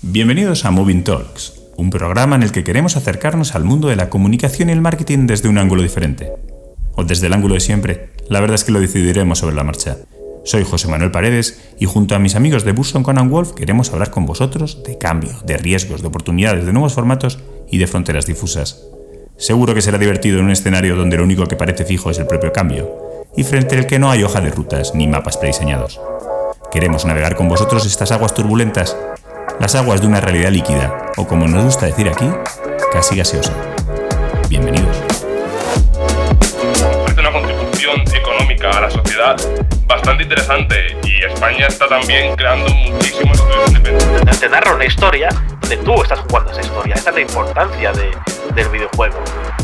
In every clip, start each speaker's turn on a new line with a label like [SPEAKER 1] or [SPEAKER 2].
[SPEAKER 1] Bienvenidos a Moving Talks, un programa en el que queremos acercarnos al mundo de la comunicación y el marketing desde un ángulo diferente. O desde el ángulo de siempre, la verdad es que lo decidiremos sobre la marcha. Soy José Manuel Paredes y junto a mis amigos de Burson Conan Wolf queremos hablar con vosotros de cambio, de riesgos, de oportunidades, de nuevos formatos y de fronteras difusas. Seguro que será divertido en un escenario donde lo único que parece fijo es el propio cambio y frente al que no hay hoja de rutas ni mapas prediseñados. Queremos navegar con vosotros estas aguas turbulentas las aguas de una realidad líquida, o como nos gusta decir aquí, casi gaseosa. Bienvenidos.
[SPEAKER 2] Es una contribución económica a la sociedad bastante interesante y España está también creando muchísimos estudios independientes.
[SPEAKER 3] Te narra una historia donde tú estás jugando esa historia. Esa es la importancia de, del videojuego.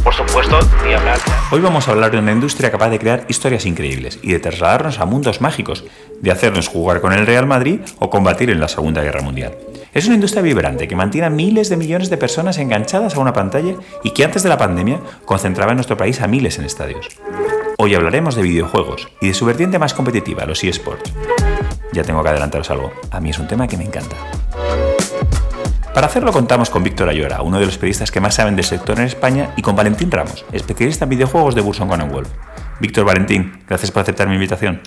[SPEAKER 3] Por supuesto, ni hablar.
[SPEAKER 1] Hoy vamos a hablar de una industria capaz de crear historias increíbles y de trasladarnos a mundos mágicos, de hacernos jugar con el Real Madrid o combatir en la Segunda Guerra Mundial. Es una industria vibrante que mantiene a miles de millones de personas enganchadas a una pantalla y que antes de la pandemia concentraba en nuestro país a miles en estadios. Hoy hablaremos de videojuegos y de su vertiente más competitiva, los eSports. Ya tengo que adelantaros algo, a mí es un tema que me encanta. Para hacerlo contamos con Víctor Ayora, uno de los periodistas que más saben del sector en España, y con Valentín Ramos, especialista en videojuegos de Burson Wolf. Víctor Valentín, gracias por aceptar mi invitación.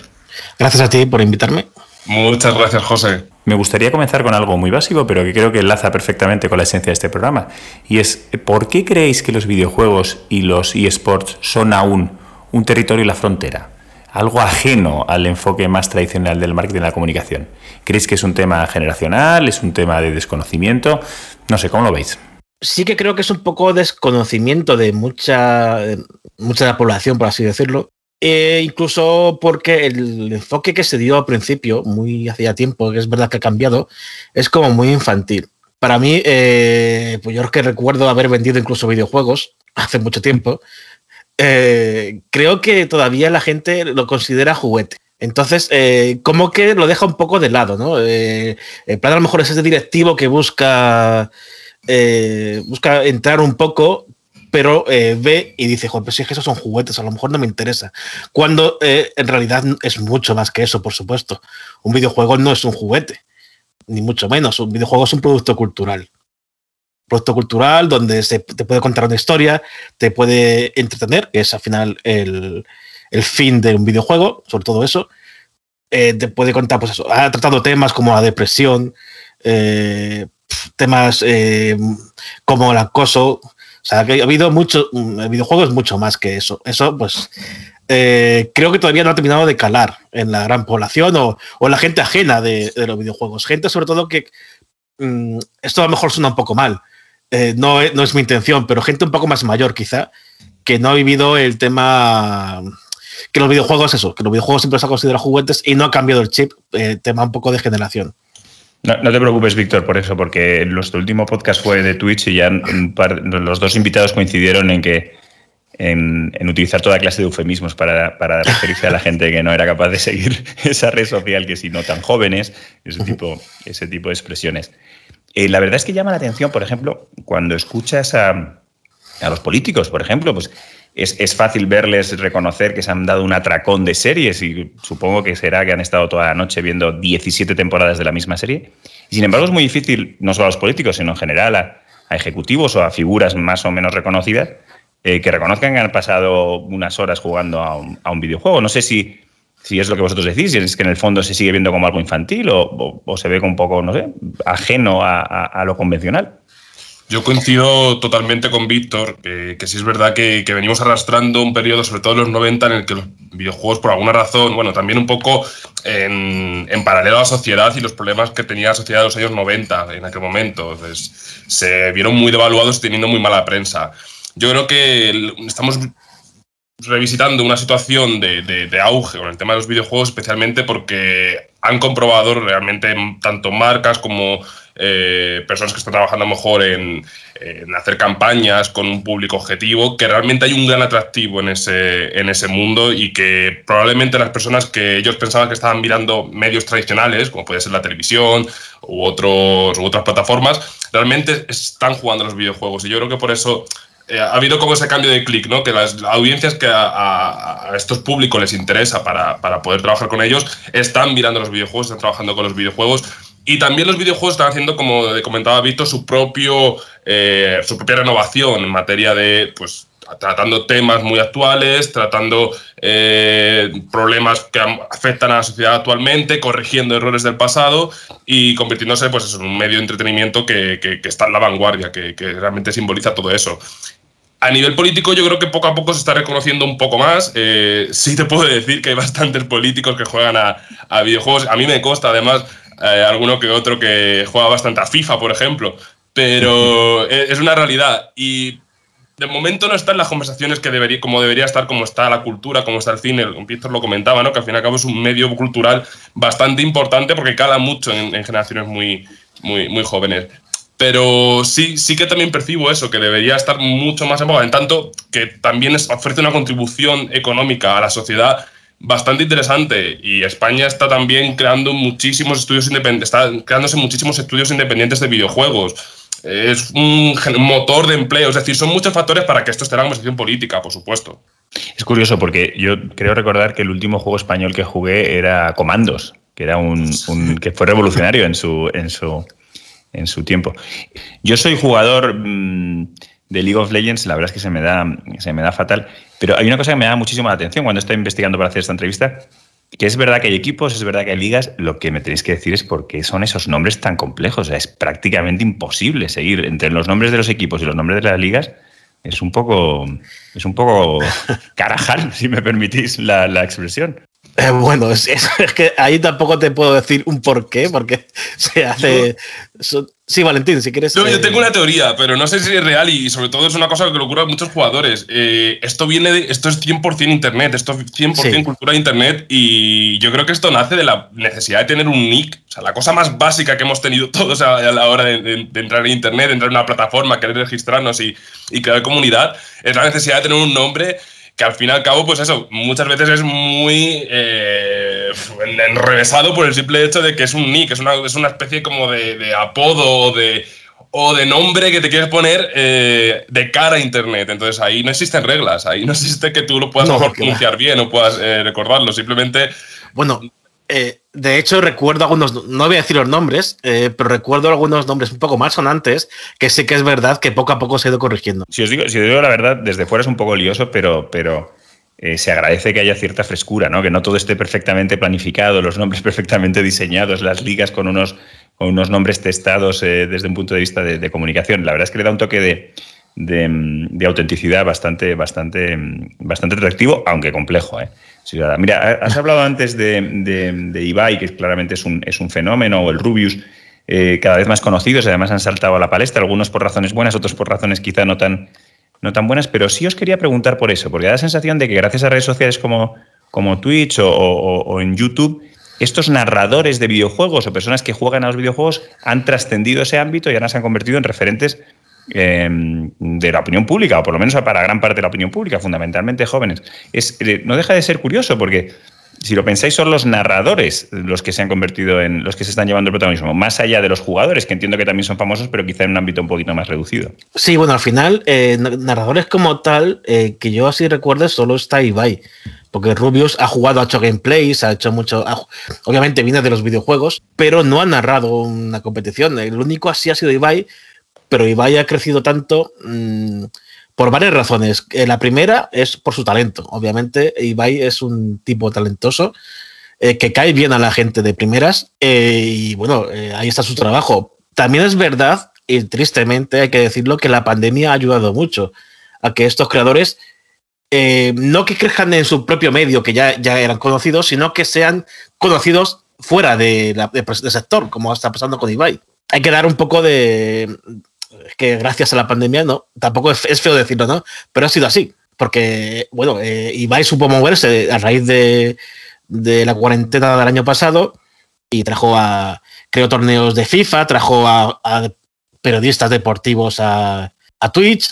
[SPEAKER 4] Gracias a ti por invitarme.
[SPEAKER 2] Muchas gracias, José.
[SPEAKER 1] Me gustaría comenzar con algo muy básico, pero que creo que enlaza perfectamente con la esencia de este programa. Y es, ¿por qué creéis que los videojuegos y los eSports son aún un territorio y la frontera? Algo ajeno al enfoque más tradicional del marketing y la comunicación. ¿Creéis que es un tema generacional? ¿Es un tema de desconocimiento? No sé, ¿cómo lo veis?
[SPEAKER 4] Sí que creo que es un poco desconocimiento de mucha, mucha la población, por así decirlo. Eh, incluso porque el enfoque que se dio al principio, muy hacía tiempo, que es verdad que ha cambiado, es como muy infantil. Para mí, eh, pues yo que recuerdo haber vendido incluso videojuegos hace mucho tiempo, eh, creo que todavía la gente lo considera juguete. Entonces, como que lo deja un poco de lado, ¿no? el plan a lo mejor es ese directivo que busca, busca entrar un poco, pero eh, ve y dice, joder, si es que esos son juguetes, a lo mejor no me interesa. Cuando eh, en realidad es mucho más que eso, por supuesto. Un videojuego no es un juguete, ni mucho menos. Un videojuego es un producto cultural. producto cultural donde se te puede contar una historia, te puede entretener, que es al final el, fin de un videojuego, sobre todo eso. Eh, te puede contar, pues eso, ha tratado temas como la depresión, temas como el acoso, sea, que ha habido mucho, mm, el videojuego es mucho más que eso. Eso, pues, eh, creo que todavía no ha terminado de calar en la gran población o, o la gente ajena de, los videojuegos. Gente, sobre todo, que mm, esto a lo mejor suena un poco mal. Eh, no, no, es mi intención, pero gente un poco más mayor, quizá, que no ha vivido el tema. Que los videojuegos, eso, que los videojuegos siempre se han considerado juguetes y no ha cambiado el chip, eh, tema un poco de generación.
[SPEAKER 1] No, te preocupes, Víctor, por eso, porque nuestro último podcast fue de Twitch y ya los dos invitados coincidieron en que en, utilizar toda clase de eufemismos para, referirse a la gente que no era capaz de seguir esa red social, que si no tan jóvenes, ese tipo, ese tipo de expresiones. Eh, la verdad es que llama la atención, por ejemplo, cuando escuchas a, a los políticos, por ejemplo, pues es, fácil verles reconocer que se han dado un atracón de series y supongo que será que han estado toda la noche viendo 17 temporadas de la misma serie. Sin embargo es muy difícil, no solo a los políticos, sino en general a, ejecutivos o a figuras más o menos reconocidas, eh, que reconozcan que han pasado unas horas jugando a un, videojuego. No sé si, si es lo que vosotros decís, si es que en el fondo se sigue viendo como algo infantil o, se ve como un poco, no sé, ajeno a lo convencional.
[SPEAKER 2] Yo coincido totalmente con Víctor, que, sí es verdad que, venimos arrastrando un periodo, sobre todo en los 90, en el que los videojuegos, por alguna razón, bueno, también un poco en, paralelo a la sociedad y los problemas que tenía la sociedad de los años 90 en aquel momento, se vieron muy devaluados teniendo muy mala prensa. Yo creo que estamos revisitando una situación de, de, auge con el tema de los videojuegos, especialmente porque han comprobado realmente tanto marcas como eh, personas que están trabajando mejor en, hacer campañas con un público objetivo, que realmente hay un gran atractivo en ese, en ese mundo y que probablemente las personas que ellos pensaban que estaban mirando medios tradicionales, como puede ser la televisión u, otros, u otras plataformas, realmente están jugando los videojuegos. Y yo creo que por eso eh, ha habido como ese cambio de clic, ¿no? Que las audiencias que a, estos públicos les interesa para, para, poder trabajar con ellos están mirando los videojuegos, están trabajando con los videojuegos Y también los videojuegos están haciendo, como comentaba Víctor, su, propio, eh, su propia renovación en materia de, pues, tratando temas muy actuales, tratando eh, problemas que afectan a la sociedad actualmente, corrigiendo errores del pasado y convirtiéndose pues, en un medio de entretenimiento que, está en la vanguardia, que, realmente simboliza todo eso. A nivel político yo creo que poco a poco se está reconociendo un poco más. Eh, sí te puedo decir que hay bastantes políticos que juegan a, videojuegos. A mí me consta además eh, alguno que otro que juega bastante a FIFA, por ejemplo. Pero es una realidad. Y de momento no está en las conversaciones que debería, como debería estar, como está la cultura, como está el cine. Víctor lo comentaba, ¿no? Que al fin y al cabo es un medio cultural bastante importante porque cala mucho en, generaciones muy, muy, muy jóvenes. Pero sí, sí que también percibo eso, que debería estar mucho más en boga, en tanto que también ofrece una contribución económica a la sociedad bastante interesante y España está también creando muchísimos estudios independientes, está creándose muchísimos estudios independientes de videojuegos es un motor de empleo. Es decir, son muchos factores para que esto esté en la conversación política, por supuesto.
[SPEAKER 1] Es curioso porque yo creo recordar que el último juego español que jugué era Comandos, que era un, que fue revolucionario en su, en su en su tiempo. Yo soy jugador mm, de League of Legends, la verdad es que se me da se me da fatal, pero hay una cosa que me da muchísimo la atención cuando estoy investigando para hacer esta entrevista que es verdad que hay equipos, es verdad que hay ligas, lo que me tenéis que decir es por qué son esos nombres tan complejos. es prácticamente imposible seguir entre los nombres de los equipos y los nombres de las ligas. Es un poco, es un poco carajal, si me permitís la, expresión.
[SPEAKER 4] Eh, bueno, es, que ahí tampoco te puedo decir un por qué, porque se hace. Sí, Valentín, si quieres.
[SPEAKER 2] yo eh, tengo una teoría, pero no sé si es real y sobre todo es una cosa que le ocurre a muchos jugadores. Eh, esto viene de, esto es 100% internet, esto es 100% cultura de internet y yo creo que esto nace de la necesidad de tener un nick. O sea, la cosa más básica que hemos tenido todos a, la hora de, entrar en internet, entrar en una plataforma, querer registrarnos y, y crear comunidad, es la necesidad de tener un nombre que al fin y al cabo, pues eso, muchas veces es muy eh, enrevesado por el simple hecho de que es un nick, es una, es una especie como de, apodo o de, o de nombre que te quieres poner eh, de cara a Internet. Entonces ahí no existen reglas, ahí no existe que tú lo puedas pronunciar bien o puedas eh, recordarlo, simplemente...
[SPEAKER 4] Bueno, eh, de hecho, recuerdo algunos, no voy a decir los nombres, eh, pero recuerdo algunos nombres un poco más sonantes que sí que es verdad que poco a poco se ha ido corrigiendo.
[SPEAKER 1] Si os digo, si os digo la verdad, desde fuera es un poco lioso, pero, pero eh, se agradece que haya cierta frescura, ¿no? que no todo esté perfectamente planificado, los nombres perfectamente diseñados, las ligas con unos, con unos nombres testados desde un punto de vista de, comunicación. La verdad es que le da un toque de, de, autenticidad bastante, bastante, bastante atractivo, aunque complejo. ¿eh? Mira, has hablado antes de, Ibai, que claramente es un, es un fenómeno, o el Rubius, eh, cada vez más conocidos, además han saltado a la palestra, algunos por razones buenas, otros por razones quizá no tan, no tan buenas, pero sí os quería preguntar por eso, porque da la sensación de que gracias a redes sociales como, como Twitch o, en YouTube, estos narradores de videojuegos o personas que juegan a los videojuegos han trascendido ese ámbito y ahora se han convertido en referentes Em, de la opinión pública, o por lo menos para gran parte de la opinión pública, fundamentalmente jóvenes. Es, eh, no deja de ser curioso porque si lo pensáis, son los narradores los que se han convertido en los que se están llevando el protagonismo, más allá de los jugadores, que entiendo que también son famosos, pero quizá en un ámbito un poquito más reducido.
[SPEAKER 4] Sí, bueno, al final, eh, narradores como tal, eh, que yo así recuerdo, solo está Ibai. Porque Rubius ha jugado, ha hecho gameplays, ha hecho mucho. obviamente viene de los videojuegos, pero no ha narrado una competición. El único así ha sido Ibai, pero Ibai ha crecido tanto mm, por varias razones. Eh, la primera es por su talento. Obviamente, Ibai es un tipo talentoso eh, que cae bien a la gente de primeras eh, y bueno, ahí está su trabajo. También es verdad, y tristemente hay que decirlo, que la pandemia ha ayudado mucho a que estos creadores no que crezcan en su propio medio, que ya, ya eran conocidos, sino que sean conocidos fuera de del sector, como está pasando con Ibai. Hay que dar un poco de, que gracias a la pandemia, no, tampoco es, feo decirlo, ¿no? Pero ha sido así, porque, bueno, eh, Ibai supo moverse a raíz de, la cuarentena del año pasado y trajo a, creó torneos de FIFA, trajo a, periodistas deportivos a, Twitch,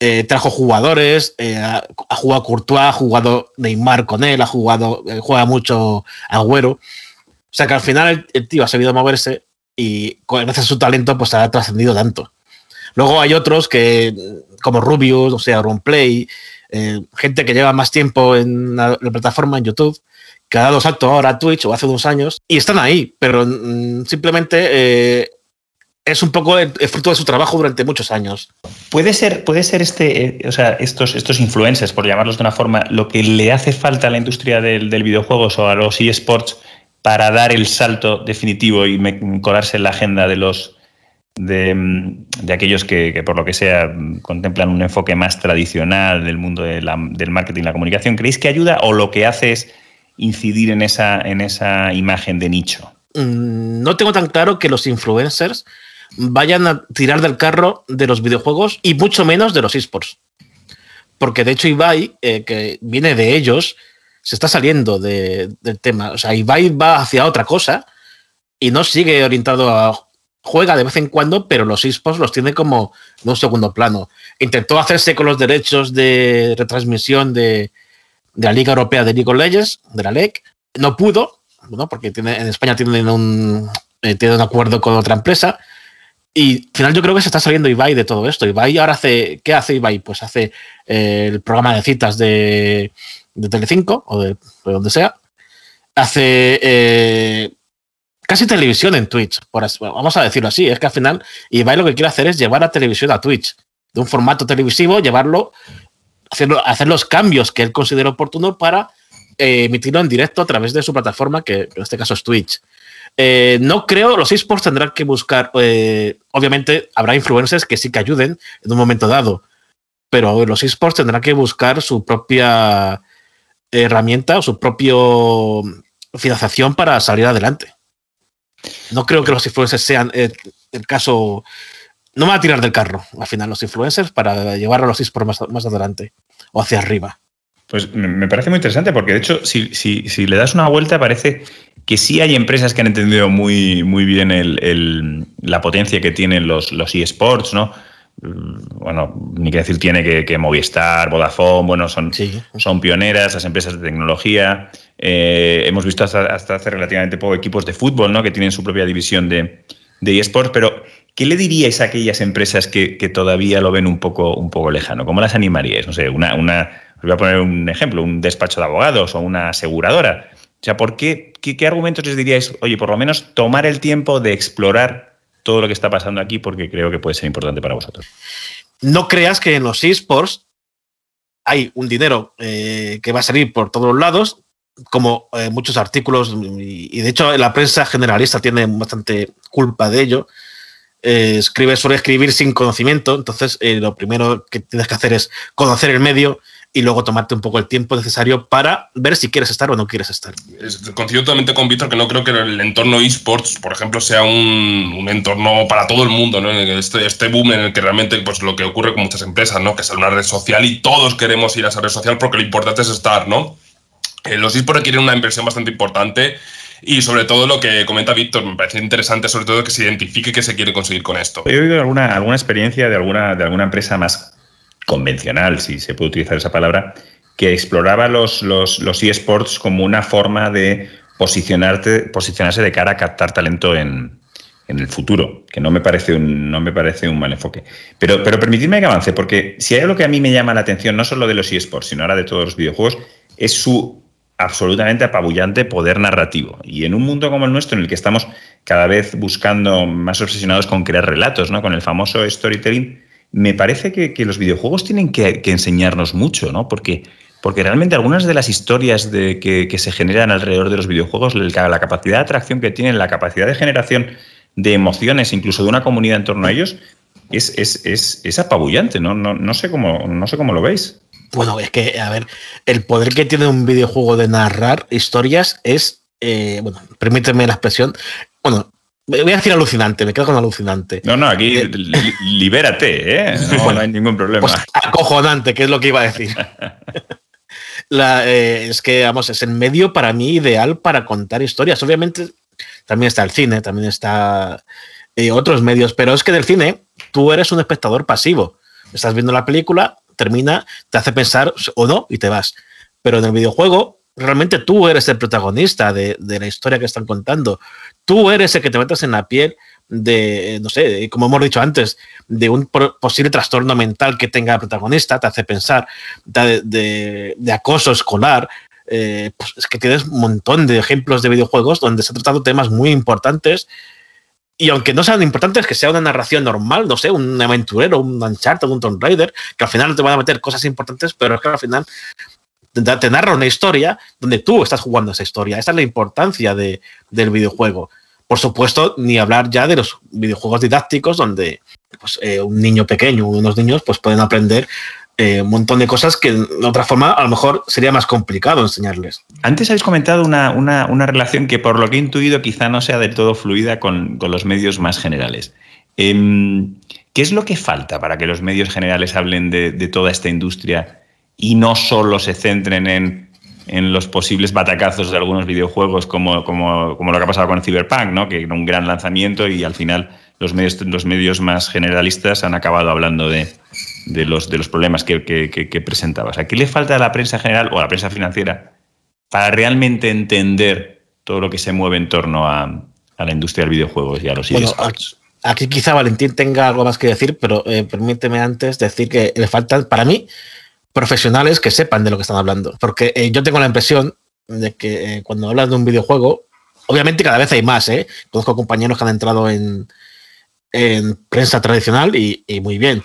[SPEAKER 4] eh, trajo jugadores, eh, ha, jugado Courtois, ha jugado Neymar con él, ha jugado, eh, juega mucho Agüero. O sea que al final el, tío ha sabido moverse y gracias a su talento pues ha trascendido tanto. Luego hay otros que, como Rubius, o sea, Runplay, eh, gente que lleva más tiempo en la, plataforma, en YouTube, que ha dado salto ahora a Twitch o hace unos años y están ahí, pero mm, simplemente eh, es un poco el, fruto de su trabajo durante muchos años.
[SPEAKER 1] Puede ser, puede ser este, eh, o sea, estos, estos influencers, por llamarlos de una forma, lo que le hace falta a la industria del, del videojuegos o a los eSports para dar el salto definitivo y colarse en la agenda de los de, aquellos que, por lo que sea contemplan un enfoque más tradicional del mundo del marketing y la comunicación. ¿Creéis que ayuda o lo que hace es incidir en esa, en esa imagen de nicho?
[SPEAKER 4] Mm, no tengo tan claro que los influencers vayan a tirar del carro de los videojuegos y mucho menos de los esports. Porque de hecho Ibai, eh, que viene de ellos, se está saliendo del tema. O sea, Ibai va hacia otra cosa y no sigue orientado a... Juega de vez en cuando, pero los esports los tiene como en un segundo plano. Intentó hacerse con los derechos de retransmisión de, la Liga Europea de League of Legends, de la LEC. No pudo, ¿no? porque tiene, en España tienen un, eh, un acuerdo con otra empresa. Y al final yo creo que se está saliendo Ibai de todo esto. Ibai ahora hace, ¿qué hace Ibai? Pues hace eh, el programa de citas de, de Telecinco o de, donde sea. Hace eh, casi televisión en Twitch, por vamos a decirlo así. Es que al final Ibai lo que quiere hacer es llevar a televisión a Twitch. De un formato televisivo, llevarlo hacer los cambios que él considera oportuno para eh, emitirlo en directo a través de su plataforma, que en este caso es Twitch. Eh, no creo, los esports tendrán que buscar, eh, obviamente habrá influencers que sí que ayuden en un momento dado, pero los esports tendrán que buscar su propia herramienta o su propia financiación para salir adelante. No creo que los influencers sean el caso no me va a tirar del carro al final los influencers para llevar a los esports más, adelante o hacia arriba.
[SPEAKER 1] Pues me parece muy interesante porque de hecho si, si, le das una vuelta parece que sí hay empresas que han entendido muy, muy bien la potencia que tienen los, los eSports, ¿no? Mm, bueno, ni que decir tiene que, Movistar, Vodafone, bueno, son, son pioneras, las empresas de tecnología. Eh, hemos visto hasta, hace relativamente poco equipos de fútbol, ¿no? Que tienen su propia división de, de eSports, pero ¿Qué le diríais a aquellas empresas que, todavía lo ven un poco, un poco lejano? ¿Cómo las animaríais? No sé, una, una, os voy a poner un ejemplo, un despacho de abogados o una aseguradora. O sea, ¿por qué, qué, argumentos les diríais, oye, por lo menos tomar el tiempo de explorar todo lo que está pasando aquí porque creo que puede ser importante para vosotros?
[SPEAKER 4] No creas que en los esports hay un dinero eh, que va a salir por todos los lados, como eh, muchos artículos, y, de hecho la prensa generalista tiene bastante culpa de ello, eh, escribe, suele escribir sin conocimiento, entonces eh, lo primero que tienes que hacer es conocer el medio y luego tomarte un poco el tiempo necesario para ver si quieres estar o no quieres estar.
[SPEAKER 2] Coincido totalmente con Víctor que no creo que el entorno esports, por ejemplo, sea un, entorno para todo el mundo, ¿no? Este, este boom en el que realmente pues, lo que ocurre con muchas empresas, ¿no? Que es una red social y todos queremos ir a esa red social porque lo importante es estar, ¿no? Eh, los esports requieren una inversión bastante importante y sobre todo lo que comenta Víctor, me parece interesante, sobre todo que se identifique qué se quiere conseguir con esto.
[SPEAKER 1] He oído alguna, alguna experiencia de alguna, de alguna empresa más convencional, si se puede utilizar esa palabra, que exploraba los, los, los eSports como una forma de posicionarte, posicionarse de cara a captar talento en, en el futuro, que no me parece un, no me parece un mal enfoque. Pero, pero permitidme que avance, porque si hay algo que a mí me llama la atención, no solo de los eSports, sino ahora de todos los videojuegos, es su absolutamente apabullante poder narrativo. Y en un mundo como el nuestro, en el que estamos cada vez buscando, más obsesionados con crear relatos, ¿no? con el famoso storytelling, me parece que, los videojuegos tienen que, enseñarnos mucho, ¿no? porque, porque realmente algunas de las historias de, que, se generan alrededor de los videojuegos, la capacidad de atracción que tienen, la capacidad de generación de emociones, incluso de una comunidad en torno a ellos, es, es, es, es apabullante. ¿no? No, no, sé cómo, no sé cómo lo veis.
[SPEAKER 4] Bueno, es que, a ver, el poder que tiene un videojuego de narrar historias es, eh, bueno, permíteme la expresión, bueno, voy a decir alucinante, me quedo con alucinante.
[SPEAKER 1] No, no, aquí eh, libérate, ¿eh? No, hay ningún problema. Pues
[SPEAKER 4] acojonante, que es lo que iba a decir. Eh, es que, vamos, es el medio para mí ideal para contar historias. Obviamente, también está el cine, también está otros medios, pero es que del cine tú eres un espectador pasivo. Estás viendo la película, termina, te hace pensar o no y te vas. Pero en el videojuego, realmente tú eres el protagonista de, la historia que están contando. Tú eres el que te metes en la piel de, no sé, como hemos dicho antes, de un posible trastorno mental que tenga el protagonista, te hace pensar de, acoso escolar, pues es que tienes un montón de ejemplos de videojuegos donde se han tratado temas muy importantes y aunque no sean importantes, que sea una narración normal, no sé, un aventurero, un Uncharted, un Tomb Raider, que al final no te van a meter cosas importantes, pero es que al final te narra una historia donde tú estás jugando esa historia. Esa es la importancia de, del videojuego. Por supuesto, ni hablar ya de los videojuegos didácticos donde pues, eh, un niño pequeño, unos niños, pues pueden aprender eh, un montón de cosas que de otra forma a lo mejor sería más complicado enseñarles.
[SPEAKER 1] Antes habéis comentado una, una, relación que por lo que he intuido quizá no sea del todo fluida con, con los medios más generales. Em, ¿Qué es lo que falta para que los medios generales hablen de toda esta industria y no solo se centren en, en los posibles batacazos de algunos videojuegos como, como, como, lo que ha pasado con Cyberpunk, ¿no? que era un gran lanzamiento y al final los medios, los medios más generalistas han acabado hablando de, de los, de los problemas que, que, que, presentaba. O sea, ¿qué le falta a la prensa general o a la prensa financiera para realmente entender todo lo que se mueve en torno a, a la industria del videojuego y a los bueno,
[SPEAKER 4] aquí, quizá Valentín tenga algo más que decir, pero eh, permíteme antes decir que le faltan, para mí, profesionales que sepan de lo que están hablando. Porque eh, yo tengo la impresión de que eh, cuando hablas de un videojuego, obviamente cada vez hay más, ¿eh? Conozco compañeros que han entrado en, en prensa tradicional y, muy bien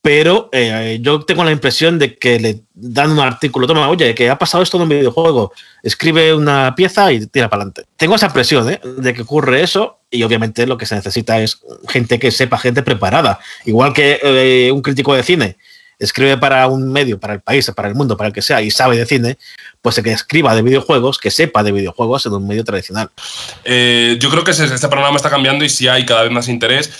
[SPEAKER 4] pero eh, yo tengo la impresión de que le dan un artículo, toma, oye, que ha pasado esto en un videojuego, escribe una pieza y tira para adelante. Tengo esa impresión ¿eh? de que ocurre eso y obviamente lo que se necesita es gente que sepa, gente preparada, igual que un crítico de cine escribe para un medio, para el país, para el mundo, para el que sea, y sabe de cine, pues el que escriba de videojuegos, que sepa de videojuegos en un medio tradicional.
[SPEAKER 2] yo creo que este panorama está cambiando y sí hay cada vez más interés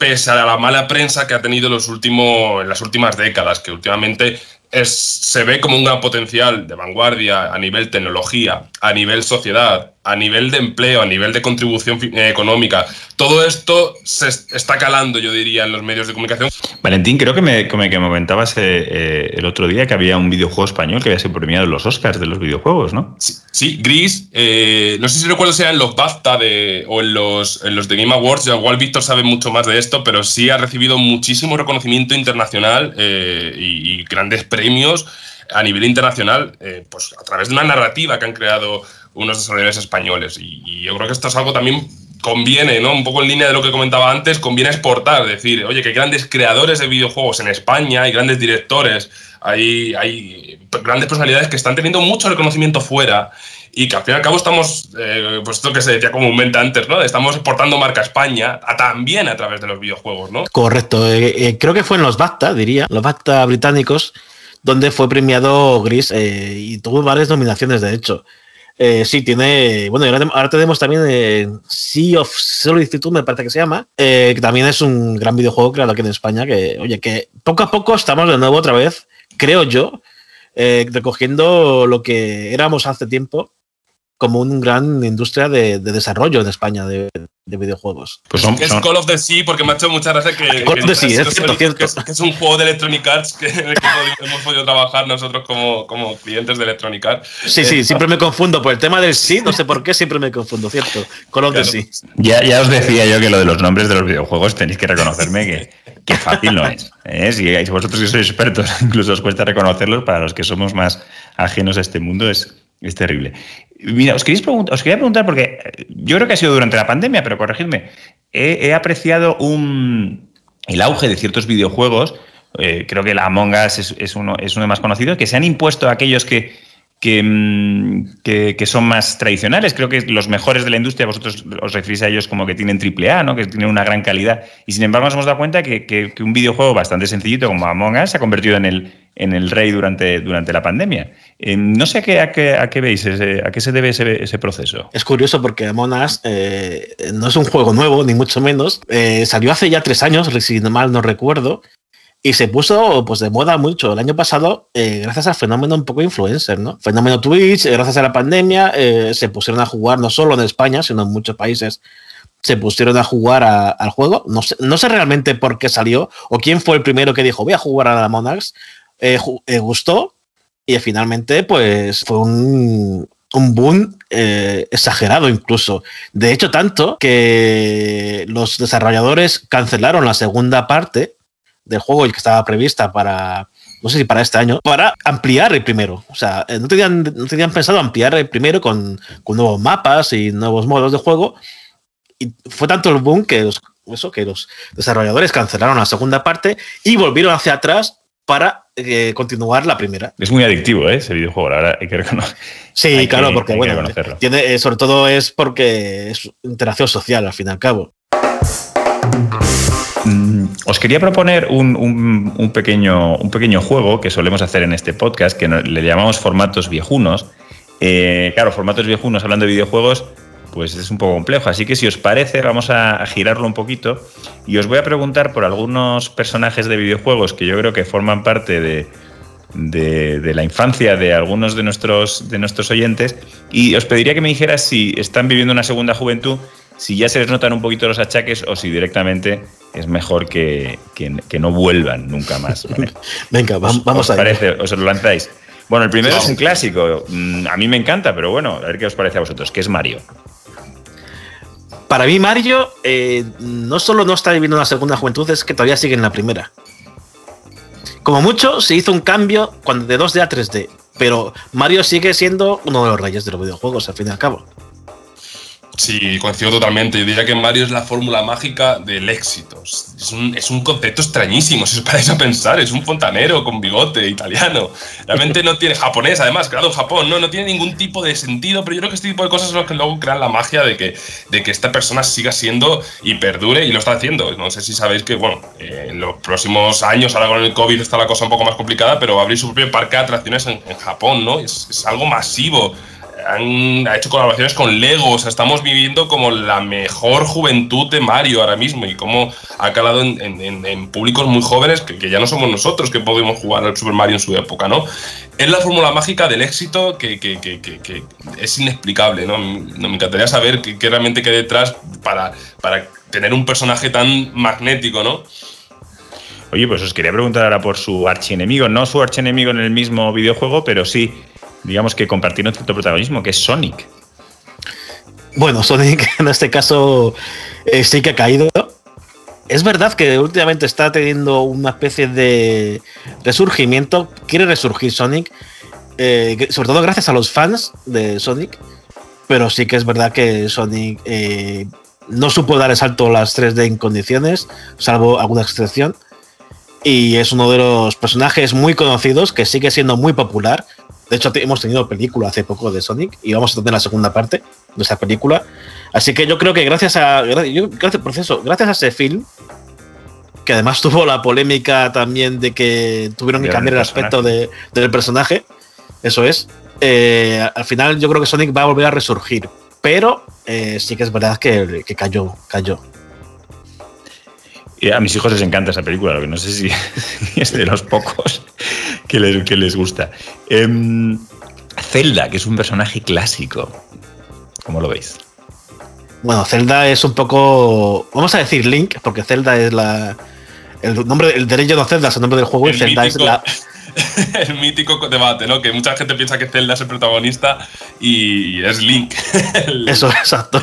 [SPEAKER 2] pese a la mala prensa que ha tenido los en las últimas décadas, que últimamente es, se ve como un gran potencial de vanguardia a nivel tecnología, a nivel sociedad, a nivel de empleo, a nivel de contribución eh, económica. Todo esto se está calando, yo diría, en los medios de comunicación.
[SPEAKER 1] Valentín, creo que me, que me comentabas eh, eh, el otro día que había un videojuego español que había sido premiado en los Oscars de los videojuegos, ¿no?
[SPEAKER 2] Sí, Gris. no sé si recuerdo si era en los BAFTA de, o en los, en los de Game Awards. Igual Víctor sabe mucho más de esto, pero sí ha recibido muchísimo reconocimiento internacional y, y, grandes premios a nivel internacional, pues a través de una narrativa que han creado unos desarrolladores españoles. Y, yo creo que esto es algo también conviene, ¿no? Un poco en línea de lo que comentaba antes, conviene exportar, decir, oye, que grandes creadores de videojuegos en España, hay grandes directores, hay, hay grandes personalidades que están teniendo mucho reconocimiento fuera y que al fin y al cabo estamos, eh, pues esto que se decía comúnmente antes, ¿no? Estamos exportando marca España a, también a través de los videojuegos, ¿no?
[SPEAKER 4] Correcto. Eh, eh, creo que fue en los BAFTA, diría, los BAFTA británicos, donde fue premiado Gris y tuvo varias nominaciones, de hecho. Eh, sí, tiene. Bueno, ahora, tenemos también eh, Sea of Solitude, me parece que se llama, eh, que también es un gran videojuego creado aquí en España. Que, oye, que poco a poco estamos de nuevo otra vez, creo yo, recogiendo lo que éramos hace tiempo como una gran industria de, desarrollo en España de, videojuegos.
[SPEAKER 2] Pues es Call of the Sea, porque me ha hecho muchas gracias que,
[SPEAKER 4] Call of the Sea, es, cierto, cierto.
[SPEAKER 2] Que es, un juego de Electronic Arts que, en el que hemos podido trabajar nosotros como, como clientes de Electronic Arts.
[SPEAKER 4] Sí, sí, siempre me confundo por el tema del sí, no sé por qué siempre me confundo, cierto. Call of the Sea.
[SPEAKER 1] Ya, ya os decía yo que lo de los nombres de los videojuegos tenéis que reconocerme que, que fácil no es. ¿eh? Si vosotros que sois expertos, incluso os cuesta reconocerlos, para los que somos más ajenos a este mundo es, es terrible. Mira, os, quería preguntar, porque yo creo que ha sido durante la pandemia, pero corregidme, he, apreciado un, el auge de ciertos videojuegos, eh, creo que la Among Us es, uno, es uno de más conocidos, que se han impuesto a aquellos que, Mm, que, que, son más tradicionales. Creo que los mejores de la industria, vosotros os referís a ellos como que tienen triple A, ¿no? que tienen una gran calidad. Y sin embargo nos hemos dado cuenta que, que, un videojuego bastante sencillito como Among Us se ha convertido en el, en el rey durante, durante la pandemia. Eh, no sé a qué, a qué, veis, a qué se debe ese, ese, proceso.
[SPEAKER 4] Es curioso porque Among Us eh, no es un juego nuevo, ni mucho menos. Eh, salió hace ya tres años, si mal no recuerdo, y se puso pues de moda mucho el año pasado eh, gracias al fenómeno un poco influencer, ¿no? Fenómeno Twitch, eh, gracias a la pandemia, eh, se pusieron a jugar no solo en España, sino en muchos países se pusieron a jugar al juego. No sé, no sé realmente por qué salió o quién fue el primero que dijo voy a jugar a la Monarchs. gustó y finalmente pues fue un, un boom exagerado incluso. De hecho, tanto que los desarrolladores cancelaron la segunda parte del juego y que estaba prevista para, no sé si para este año, para ampliar el primero. O sea, no tenían, no tenían pensado ampliar el primero con, con nuevos mapas y nuevos modos de juego. Y fue tanto el boom que los, eso, que los desarrolladores cancelaron la segunda parte y volvieron hacia atrás para eh, continuar la primera.
[SPEAKER 1] Es muy adictivo ¿eh? ese videojuego, verdad, hay que reconocer.
[SPEAKER 4] Sí,
[SPEAKER 1] Hay
[SPEAKER 4] claro,
[SPEAKER 1] que-
[SPEAKER 4] porque bueno, tiene, eh, sobre todo es porque es interacción social al fin y al cabo.
[SPEAKER 1] Mm, Os quería proponer un, pequeño, un pequeño juego que solemos hacer en este podcast, que le llamamos formatos viejunos. Eh, claro, formatos viejunos hablando de videojuegos, pues es un poco complejo. Así que si os parece, vamos a, girarlo un poquito y os voy a preguntar por algunos personajes de videojuegos que yo creo que forman parte de la infancia de algunos de nuestros, de nuestros oyentes y os pediría que me dijeras si están viviendo una segunda juventud, si ya se les notan un poquito los achaques o si directamente es mejor que, que- que no vuelvan nunca más. ¿vale?
[SPEAKER 4] Venga, va-
[SPEAKER 1] ¿Os-
[SPEAKER 4] vamos
[SPEAKER 1] os
[SPEAKER 4] a
[SPEAKER 1] parece? ¿Os lo lanzáis? Bueno, el primero es un clásico. Mm, A mí me encanta, pero bueno, a ver qué os parece a vosotros, que es Mario.
[SPEAKER 4] Para mí, Mario eh, no solo no está viviendo una segunda juventud, es que todavía sigue en la primera. Como mucho, se hizo un cambio cuando de 2D a 3D, pero Mario sigue siendo uno de los reyes de los videojuegos, al fin y al cabo.
[SPEAKER 2] Sí, coincido totalmente. Yo diría que Mario es la fórmula mágica del éxito. Es un, es un concepto extrañísimo, si os paráis a pensar. Es un fontanero con bigote italiano. Realmente no tiene japonés, además, creado en Japón. No, no tiene ningún tipo de sentido, pero yo creo que este tipo de cosas son las que luego crean la magia de que, de que esta persona siga siendo y perdure y lo está haciendo. No sé si sabéis que, bueno, eh, en los próximos años, ahora con el COVID está la cosa un poco más complicada, pero va a abrir su propio parque de atracciones en, en Japón, ¿no? Es, es algo masivo han ha hecho colaboraciones con Lego. O sea, estamos viviendo como la mejor juventud de Mario ahora mismo y cómo ha calado en, públicos muy jóvenes que, ya no somos nosotros que podemos jugar al Super Mario en su época, ¿no? Es la fórmula mágica del éxito que, que- es inexplicable, ¿no? Me encantaría saber qué, realmente qué hay detrás para, para tener un personaje tan magnético, ¿no?
[SPEAKER 1] Oye, pues os quería preguntar ahora por su archienemigo, no su archienemigo en el mismo videojuego, pero sí, digamos que compartieron cierto protagonismo, que es Sonic.
[SPEAKER 4] Bueno, Sonic en este caso eh, sí que ha caído. Es verdad que últimamente está teniendo una especie de resurgimiento. Quiere resurgir Sonic. eh, sobre todo gracias a los fans de Sonic. Pero sí que es verdad que Sonic eh, no supo dar el salto a las 3D en condiciones, salvo alguna excepción. Y es uno de los personajes muy conocidos que sigue siendo muy popular. De hecho, hemos tenido película hace poco de Sonic y vamos a tener la segunda parte de esa película. Así que yo creo que gracias a. gracias, por eso, gracias a ese film, que además tuvo la polémica también de que tuvieron que cambiar el
[SPEAKER 1] el
[SPEAKER 4] aspecto de- del personaje, eso es. eh, al final yo creo que Sonic va a volver a resurgir, pero eh, sí que es verdad que, que cayó, cayó.
[SPEAKER 1] Y a mis hijos les encanta esa película, lo que no sé si es de los pocos que les, que les gusta. Em, Zelda, que es un personaje clásico. ¿Cómo lo veis?
[SPEAKER 4] Bueno, Zelda es un poco. Vamos a decir Link, porque Zelda es la. El nombre, el derecho de Zelda es el nombre del juego y
[SPEAKER 2] El
[SPEAKER 4] Zelda es la.
[SPEAKER 2] el mítico debate, ¿no? Que mucha gente piensa que Zelda es el protagonista y es Link. El-
[SPEAKER 4] Eso, exacto.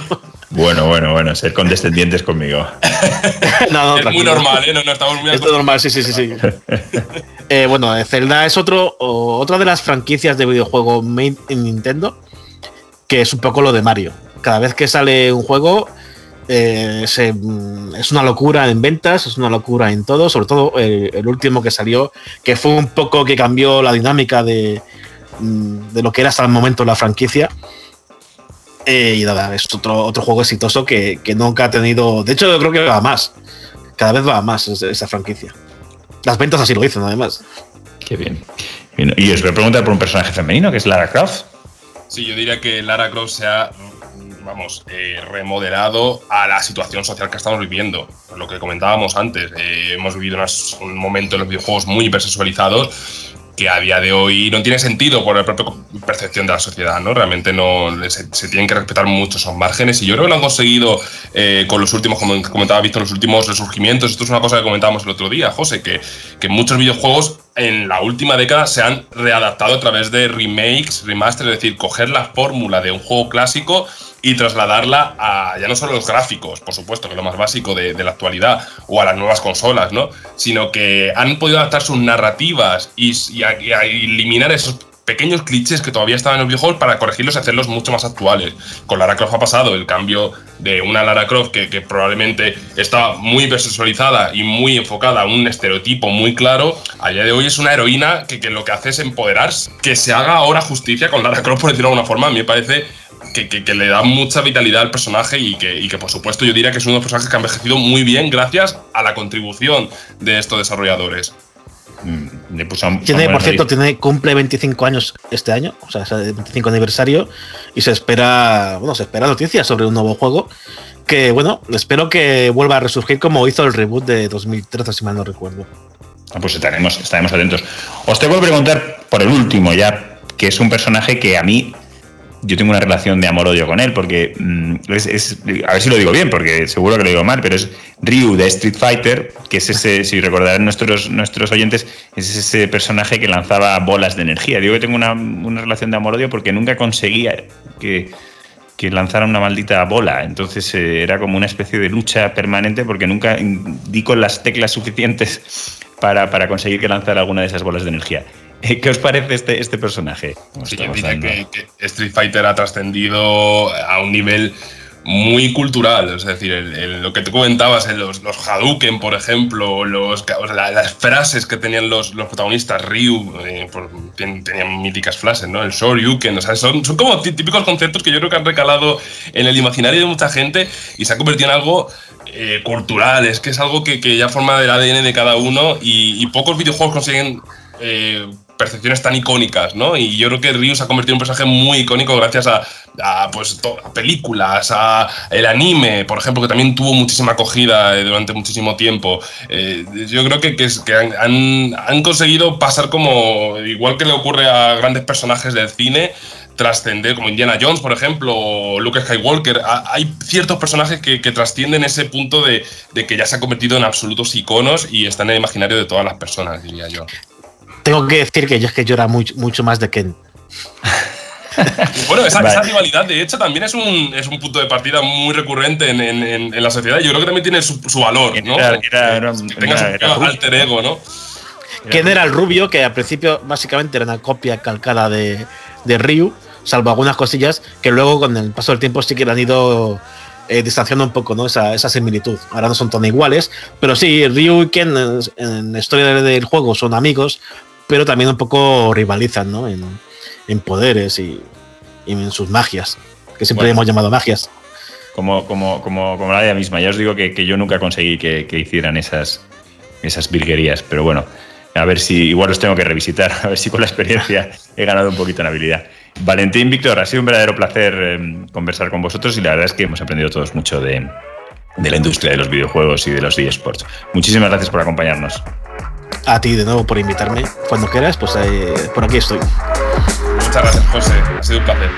[SPEAKER 1] Bueno, bueno, bueno, ser condescendientes conmigo.
[SPEAKER 4] No, no,
[SPEAKER 2] es muy normal, ¿eh? No, no estamos muy
[SPEAKER 4] Esto es normal, sí, sí, sí. sí. Eh, bueno, Zelda es otro, o- otra de las franquicias de videojuego made in Nintendo, que es un poco lo de Mario. Cada vez que sale un juego, eh, se- mm, es una locura en ventas, es una locura en todo, sobre todo el, el último que salió, que fue un poco que cambió la dinámica de, mm, de lo que era hasta el momento la franquicia. Eh, y nada, es otro, otro juego exitoso que, que nunca ha tenido. De hecho, yo creo que va a más. Cada vez va a más es- esa franquicia. Las ventas así lo dicen, además.
[SPEAKER 1] Qué bien. Bien, Y os voy a preguntar por un personaje femenino, que es Lara Croft.
[SPEAKER 2] Sí, yo diría que Lara Croft se ha, vamos, eh, remodelado a la situación social que estamos viviendo. Lo que comentábamos antes, eh, hemos vivido unas- un momento en los videojuegos muy hipersexualizados que a día de hoy no tiene sentido por la propia percepción de la sociedad, ¿no? Realmente no se, se tienen que respetar mucho esos márgenes y yo creo que lo han conseguido eh, con los últimos, como comentaba Víctor, los últimos resurgimientos. Esto es una cosa que comentábamos el otro día, José, que, que muchos videojuegos en la última década se han readaptado a través de remakes, remasters, es decir, coger la fórmula de un juego clásico y trasladarla a ya no solo los gráficos, por supuesto, que es lo más básico de, la actualidad, o a las nuevas consolas, ¿no? Sino que han podido adaptar sus narrativas y, eliminar esos pequeños clichés que todavía estaban en los videojuegos para corregirlos y hacerlos mucho más actuales. Con Lara Croft ha pasado el cambio de una Lara Croft que, probablemente está muy visualizada y muy enfocada a un estereotipo muy claro, a día de hoy es una heroína que, que lo que hace es empoderarse. Que se haga ahora justicia con Lara Croft, por decirlo de alguna forma, a mí me parece que, que, le da mucha vitalidad al personaje y que, y que, por supuesto, yo diría que es uno de los personajes que ha envejecido muy bien gracias a la contribución de estos desarrolladores.
[SPEAKER 4] Mm, tiene, por cierto, tiene, cumple 25 años este año, o sea, es el 25 aniversario, y se espera, bueno, se espera noticias sobre un nuevo juego que, bueno, espero que vuelva a resurgir como hizo el reboot de 2013, si mal no recuerdo.
[SPEAKER 1] Ah, pues estaremos, estaremos atentos. Os tengo que preguntar por el último ya, que es un personaje que a mí yo tengo una relación de amor-odio con él, porque mm, es, a ver si lo digo bien, porque seguro que lo digo mal, pero es Ryu de Street Fighter, que es ese, si recordarán nuestros, nuestros oyentes, es ese personaje que lanzaba bolas de energía. Digo que tengo una, relación de amor-odio porque nunca conseguía que, que lanzara una maldita bola. Entonces eh, era como una especie de lucha permanente porque nunca di con las teclas suficientes para, para conseguir que lanzara alguna de esas bolas de energía. ¿Qué os parece este, este personaje?
[SPEAKER 2] Sí, dice que, Street Fighter ha trascendido a un nivel muy cultural, es decir, lo que tú comentabas, en los, los Hadouken, por ejemplo, los, las frases que tenían los, los protagonistas, Ryu, eh, tenían míticas frases, ¿no? El Shoryuken, o sea, son, son como típicos conceptos que yo creo que han recalado en el imaginario de mucha gente y se ha convertido en algo eh, cultural, es que es algo que, que, ya forma del ADN de cada uno y, y pocos videojuegos consiguen eh, percepciones tan icónicas, ¿no? Y yo creo que Ryu se ha convertido en un personaje muy icónico gracias a, pues, películas, a el anime, por ejemplo, que también tuvo muchísima acogida eh, durante muchísimo tiempo. Eh, yo creo que, que, han, conseguido pasar como, igual que le ocurre a grandes personajes del cine, trascender, como Indiana Jones, por ejemplo, o Luke Skywalker. Hay ciertos personajes que, trascienden ese punto de, de, que ya se han convertido en absolutos iconos y están en el imaginario de todas las personas, diría yo
[SPEAKER 4] tengo que decir que yo es que llora mucho, mucho más de Ken.
[SPEAKER 2] bueno, esa, rivalidad, de hecho, también es un, es un punto de partida muy recurrente en, en, la sociedad. Yo creo que también tiene su, valor, ¿no? Era, que tenga su alter ego, ¿no?
[SPEAKER 4] Ken era el rubio, que al principio básicamente era una copia calcada de, de Ryu, salvo algunas cosillas que luego con el paso del tiempo sí que han ido eh, distanciando un poco ¿no? esa, esa, similitud. Ahora no son tan iguales, pero sí, Ryu y Ken en, en la historia del juego son amigos, pero también un poco rivalizan ¿no? en, en poderes y, y, en sus magias, que siempre hemos llamado magias.
[SPEAKER 1] Como, como, como, como la ella misma, ya os digo que, que yo nunca conseguí que, que, hicieran esas, esas virguerías, pero bueno, a ver si igual los tengo que revisitar, a ver si con la experiencia he ganado un poquito en habilidad. Valentín, Víctor, ha sido un verdadero placer eh, conversar con vosotros y la verdad es que hemos aprendido todos mucho de, de la industria de los videojuegos y de los eSports. Muchísimas gracias por acompañarnos
[SPEAKER 4] a ti de nuevo por invitarme. Cuando quieras, pues eh, por aquí estoy.
[SPEAKER 2] Muchas gracias, José. Ha sido un placer.